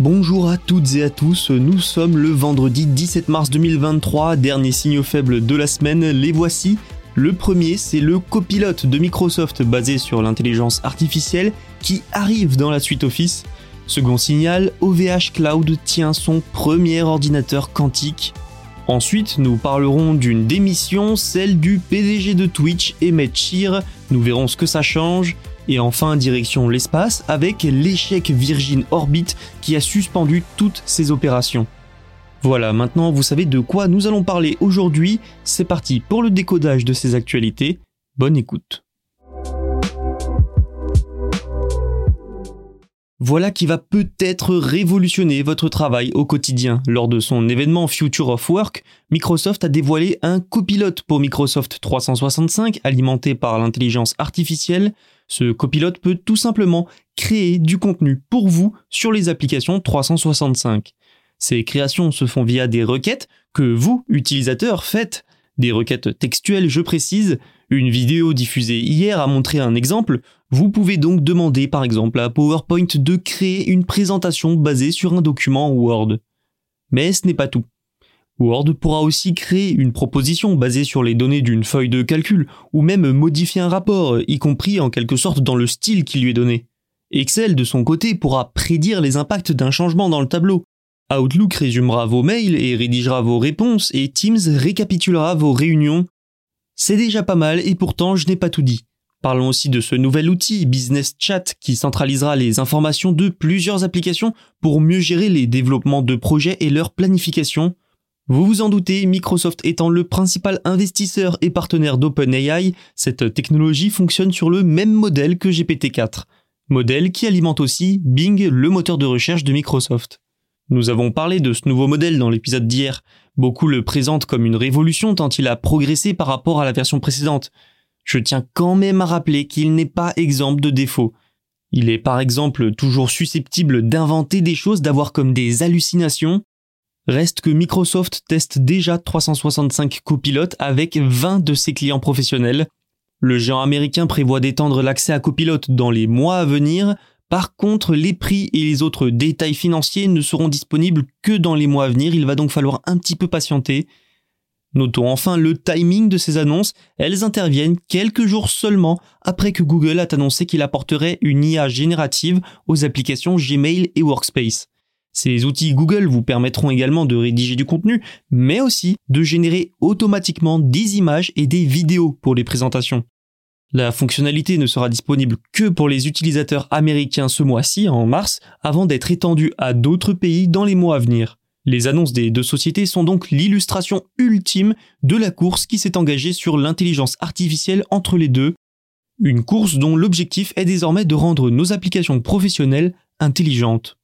Bonjour à toutes et à tous, nous sommes le vendredi 17 mars 2023, dernier signaux faibles de la semaine, les voici. Le premier, c'est le copilote de Microsoft basé sur l'intelligence artificielle qui arrive dans la suite Office. Second signal, OVH Cloud tient son premier ordinateur quantique. Ensuite, nous parlerons d'une démission, celle du PDG de Twitch, Emmett Shear. Nous verrons ce que ça change. Et enfin, direction l'espace avec l'échec Virgin Orbit qui a suspendu toutes ses opérations. Voilà, maintenant vous savez de quoi nous allons parler aujourd'hui. C'est parti pour le décodage de ces actualités. Bonne écoute. Voilà qui va peut-être révolutionner votre travail au quotidien. Lors de son événement Future of Work, Microsoft a dévoilé un copilote pour Microsoft 365 alimenté par l'intelligence artificielle. Ce copilote peut tout simplement créer du contenu pour vous sur les applications 365. Ces créations se font via des requêtes que vous, utilisateurs, faites. Des requêtes textuelles, je précise. Une vidéo diffusée hier a montré un exemple. Vous pouvez donc demander par exemple à PowerPoint de créer une présentation basée sur un document Word. Mais ce n'est pas tout. Word pourra aussi créer une proposition basée sur les données d'une feuille de calcul, ou même modifier un rapport, y compris en quelque sorte dans le style qui lui est donné. Excel, de son côté, pourra prédire les impacts d'un changement dans le tableau. Outlook résumera vos mails et rédigera vos réponses, et Teams récapitulera vos réunions. C'est déjà pas mal, et pourtant je n'ai pas tout dit. Parlons aussi de ce nouvel outil, Business Chat, qui centralisera les informations de plusieurs applications pour mieux gérer les développements de projets et leur planification. Vous vous en doutez, Microsoft étant le principal investisseur et partenaire d'OpenAI, cette technologie fonctionne sur le même modèle que GPT-4. Modèle qui alimente aussi Bing, le moteur de recherche de Microsoft. Nous avons parlé de ce nouveau modèle dans l'épisode d'hier. Beaucoup le présentent comme une révolution tant il a progressé par rapport à la version précédente. Je tiens quand même à rappeler qu'il n'est pas exemple de défauts. Il est par exemple toujours susceptible d'inventer des choses, d'avoir comme des hallucinations, Reste que Microsoft teste déjà 365 copilotes avec 20 de ses clients professionnels. Le géant américain prévoit d'étendre l'accès à copilote dans les mois à venir. Par contre, les prix et les autres détails financiers ne seront disponibles que dans les mois à venir. Il va donc falloir un petit peu patienter. Notons enfin le timing de ces annonces. Elles interviennent quelques jours seulement après que Google a annoncé qu'il apporterait une IA générative aux applications Gmail et Workspace. Ces outils Google vous permettront également de rédiger du contenu, mais aussi de générer automatiquement des images et des vidéos pour les présentations. La fonctionnalité ne sera disponible que pour les utilisateurs américains ce mois-ci, en mars, avant d'être étendue à d'autres pays dans les mois à venir. Les annonces des deux sociétés sont donc l'illustration ultime de la course qui s'est engagée sur l'intelligence artificielle entre les deux, une course dont l'objectif est désormais de rendre nos applications professionnelles intelligentes.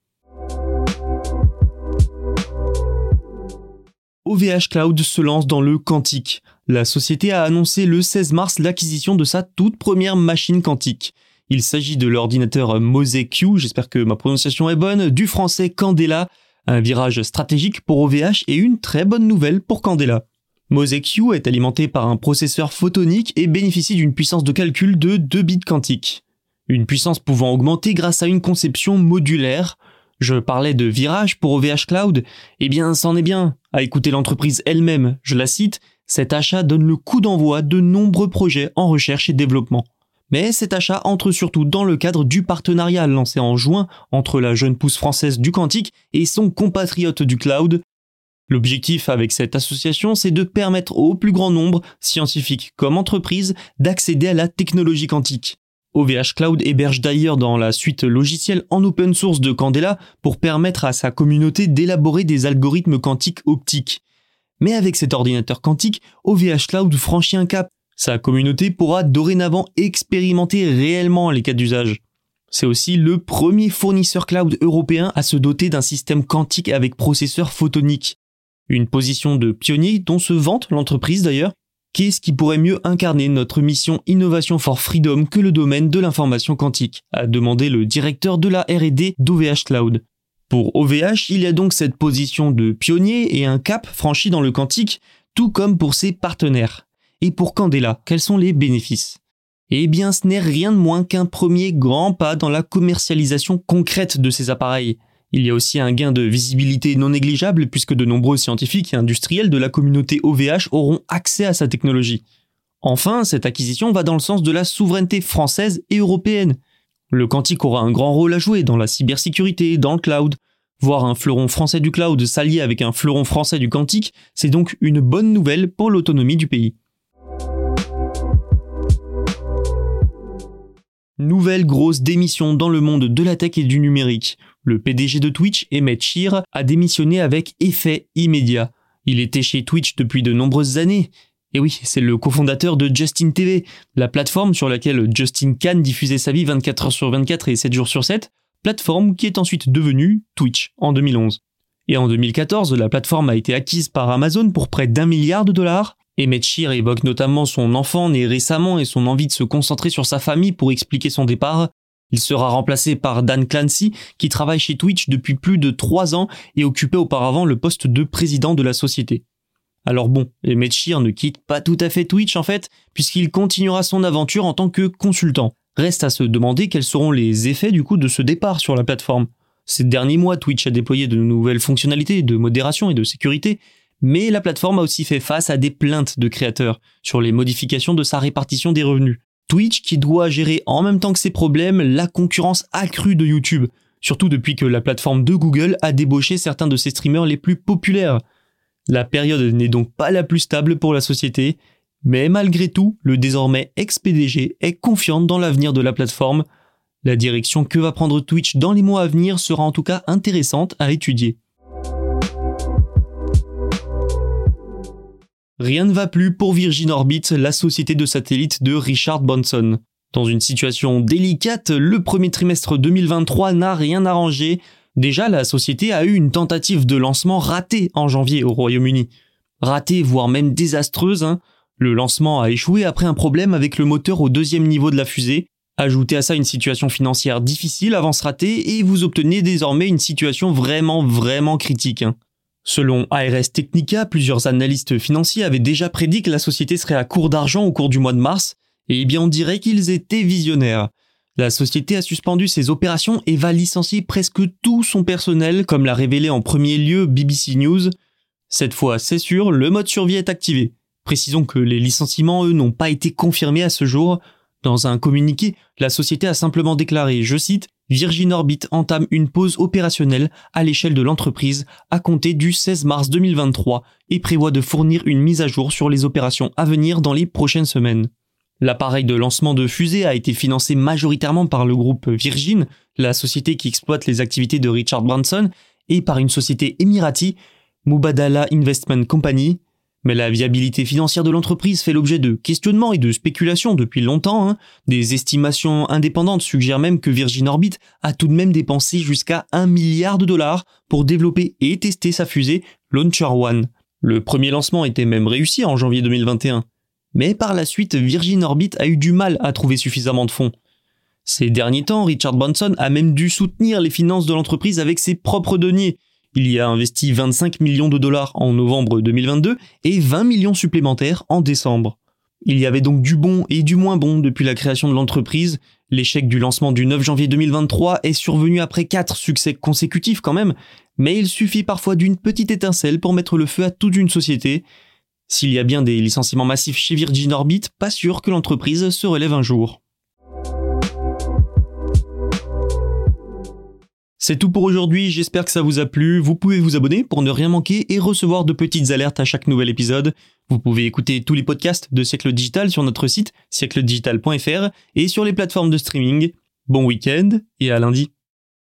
OVH Cloud se lance dans le quantique. La société a annoncé le 16 mars l'acquisition de sa toute première machine quantique. Il s'agit de l'ordinateur Mose Q, j'espère que ma prononciation est bonne, du français Candela, un virage stratégique pour OVH et une très bonne nouvelle pour Candela. Mose Q est alimenté par un processeur photonique et bénéficie d'une puissance de calcul de 2 bits quantiques. Une puissance pouvant augmenter grâce à une conception modulaire, je parlais de virage pour OVH Cloud, eh bien c'en est bien. À écouter l'entreprise elle-même, je la cite, cet achat donne le coup d'envoi de nombreux projets en recherche et développement. Mais cet achat entre surtout dans le cadre du partenariat lancé en juin entre la jeune pousse française du quantique et son compatriote du cloud. L'objectif avec cette association, c'est de permettre au plus grand nombre, scientifiques comme entreprises, d'accéder à la technologie quantique. OVH Cloud héberge d'ailleurs dans la suite logicielle en open source de Candela pour permettre à sa communauté d'élaborer des algorithmes quantiques optiques. Mais avec cet ordinateur quantique, OVH Cloud franchit un cap. Sa communauté pourra dorénavant expérimenter réellement les cas d'usage. C'est aussi le premier fournisseur cloud européen à se doter d'un système quantique avec processeur photonique. Une position de pionnier dont se vante l'entreprise d'ailleurs. Qu'est-ce qui pourrait mieux incarner notre mission Innovation for Freedom que le domaine de l'information quantique? A demandé le directeur de la R&D d'OVH Cloud. Pour OVH, il y a donc cette position de pionnier et un cap franchi dans le quantique, tout comme pour ses partenaires. Et pour Candela, quels sont les bénéfices? Eh bien, ce n'est rien de moins qu'un premier grand pas dans la commercialisation concrète de ces appareils. Il y a aussi un gain de visibilité non négligeable puisque de nombreux scientifiques et industriels de la communauté OVH auront accès à sa technologie. Enfin, cette acquisition va dans le sens de la souveraineté française et européenne. Le quantique aura un grand rôle à jouer dans la cybersécurité, dans le cloud. Voir un fleuron français du cloud s'allier avec un fleuron français du quantique, c'est donc une bonne nouvelle pour l'autonomie du pays. Nouvelle grosse démission dans le monde de la tech et du numérique. Le PDG de Twitch, Emmett Shear, a démissionné avec effet immédiat. Il était chez Twitch depuis de nombreuses années. Et oui, c'est le cofondateur de Justin TV, la plateforme sur laquelle Justin Khan diffusait sa vie 24 h sur 24 et 7 jours sur 7, plateforme qui est ensuite devenue Twitch en 2011. Et en 2014, la plateforme a été acquise par Amazon pour près d'un milliard de dollars, Emmett Shear évoque notamment son enfant né récemment et son envie de se concentrer sur sa famille pour expliquer son départ. Il sera remplacé par Dan Clancy, qui travaille chez Twitch depuis plus de trois ans et occupait auparavant le poste de président de la société. Alors bon, Shear ne quitte pas tout à fait Twitch en fait, puisqu'il continuera son aventure en tant que consultant. Reste à se demander quels seront les effets du coup de ce départ sur la plateforme. Ces derniers mois, Twitch a déployé de nouvelles fonctionnalités de modération et de sécurité, mais la plateforme a aussi fait face à des plaintes de créateurs sur les modifications de sa répartition des revenus. Twitch qui doit gérer en même temps que ses problèmes la concurrence accrue de YouTube, surtout depuis que la plateforme de Google a débauché certains de ses streamers les plus populaires. La période n'est donc pas la plus stable pour la société, mais malgré tout, le désormais ex-PDG est confiant dans l'avenir de la plateforme. La direction que va prendre Twitch dans les mois à venir sera en tout cas intéressante à étudier. Rien ne va plus pour Virgin Orbit, la société de satellites de Richard Branson. Dans une situation délicate, le premier trimestre 2023 n'a rien arrangé. Déjà, la société a eu une tentative de lancement ratée en janvier au Royaume-Uni. Ratée, voire même désastreuse. Hein. Le lancement a échoué après un problème avec le moteur au deuxième niveau de la fusée. Ajoutez à ça une situation financière difficile avant ce raté et vous obtenez désormais une situation vraiment vraiment critique. Hein. Selon ARS Technica, plusieurs analystes financiers avaient déjà prédit que la société serait à court d'argent au cours du mois de mars, et eh bien on dirait qu'ils étaient visionnaires. La société a suspendu ses opérations et va licencier presque tout son personnel, comme l'a révélé en premier lieu BBC News. Cette fois, c'est sûr, le mode survie est activé. Précisons que les licenciements, eux, n'ont pas été confirmés à ce jour. Dans un communiqué, la société a simplement déclaré, je cite, Virgin Orbit entame une pause opérationnelle à l'échelle de l'entreprise à compter du 16 mars 2023 et prévoit de fournir une mise à jour sur les opérations à venir dans les prochaines semaines. L'appareil de lancement de fusée a été financé majoritairement par le groupe Virgin, la société qui exploite les activités de Richard Branson, et par une société émirati, Mubadala Investment Company, mais la viabilité financière de l'entreprise fait l'objet de questionnements et de spéculations depuis longtemps. Hein. Des estimations indépendantes suggèrent même que Virgin Orbit a tout de même dépensé jusqu'à un milliard de dollars pour développer et tester sa fusée Launcher One. Le premier lancement était même réussi en janvier 2021. Mais par la suite, Virgin Orbit a eu du mal à trouver suffisamment de fonds. Ces derniers temps, Richard Branson a même dû soutenir les finances de l'entreprise avec ses propres deniers, il y a investi 25 millions de dollars en novembre 2022 et 20 millions supplémentaires en décembre. Il y avait donc du bon et du moins bon depuis la création de l'entreprise. L'échec du lancement du 9 janvier 2023 est survenu après 4 succès consécutifs quand même, mais il suffit parfois d'une petite étincelle pour mettre le feu à toute une société. S'il y a bien des licenciements massifs chez Virgin Orbit, pas sûr que l'entreprise se relève un jour. C'est tout pour aujourd'hui, j'espère que ça vous a plu. Vous pouvez vous abonner pour ne rien manquer et recevoir de petites alertes à chaque nouvel épisode. Vous pouvez écouter tous les podcasts de Siècle Digital sur notre site siècledigital.fr et sur les plateformes de streaming. Bon week-end et à lundi.